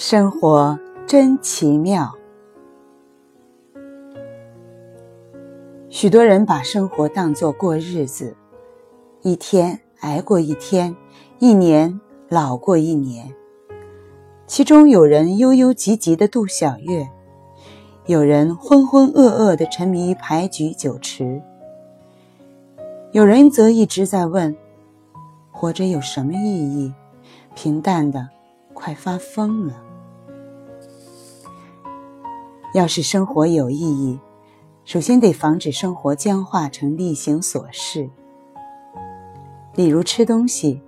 生活真奇妙。许多人把生活当作过日子，一天挨过一天，一年老过一年。其中有人悠悠急急的度小月，有人浑浑噩噩的沉迷于牌局酒池，有人则一直在问：活着有什么意义？平淡的，快发疯了。要是生活有意义，首先得防止生活僵化成例行琐事。例如吃东西，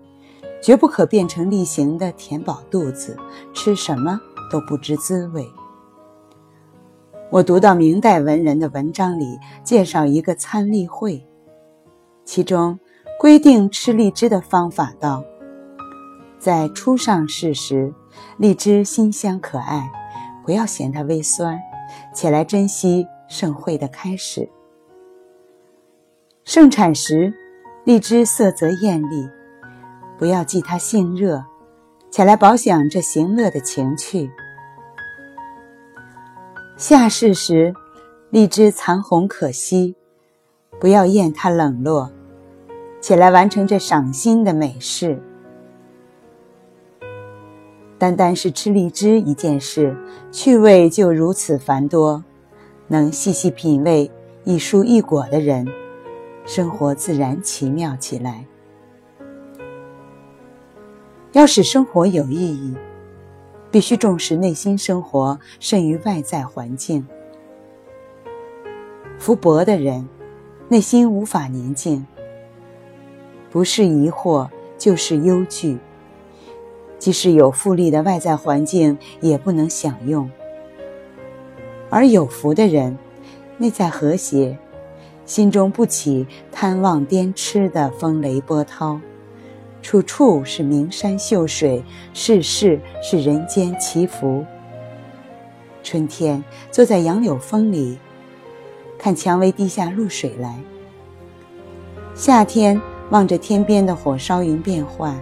绝不可变成例行的填饱肚子，吃什么都不知滋味。我读到明代文人的文章里介绍一个参例会，其中规定吃荔枝的方法道：在初上市时，荔枝新香可爱，不要嫌它微酸。且来珍惜盛会的开始。盛产时，荔枝色泽艳丽，不要忌它性热，且来饱享这行乐的情趣。下市时，荔枝残红可惜，不要厌它冷落，且来完成这赏心的美事。单单是吃荔枝一件事，趣味就如此繁多。能细细品味一蔬一果的人，生活自然奇妙起来。要使生活有意义，必须重视内心生活胜于外在环境。福薄的人，内心无法宁静，不是疑惑就是忧惧。即使有富丽的外在环境，也不能享用。而有福的人，内在和谐，心中不起贪妄颠痴的风雷波涛，处处是名山秀水，事事是人间祈福。春天坐在杨柳风里，看蔷薇滴下露水来；夏天望着天边的火烧云变幻。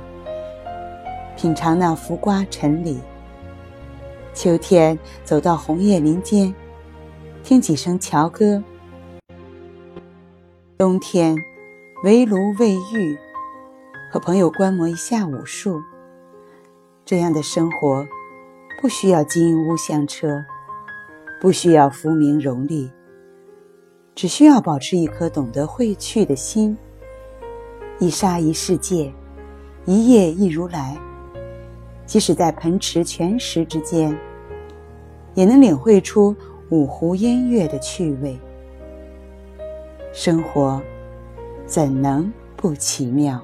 品尝那浮瓜沉李。秋天走到红叶林间，听几声桥歌。冬天围炉喂玉，和朋友观摩一下武术。这样的生活，不需要金屋香车，不需要浮名荣利，只需要保持一颗懂得会去的心。一沙一世界，一叶一如来。即使在盆池泉石之间，也能领会出五湖烟月的趣味。生活怎能不奇妙？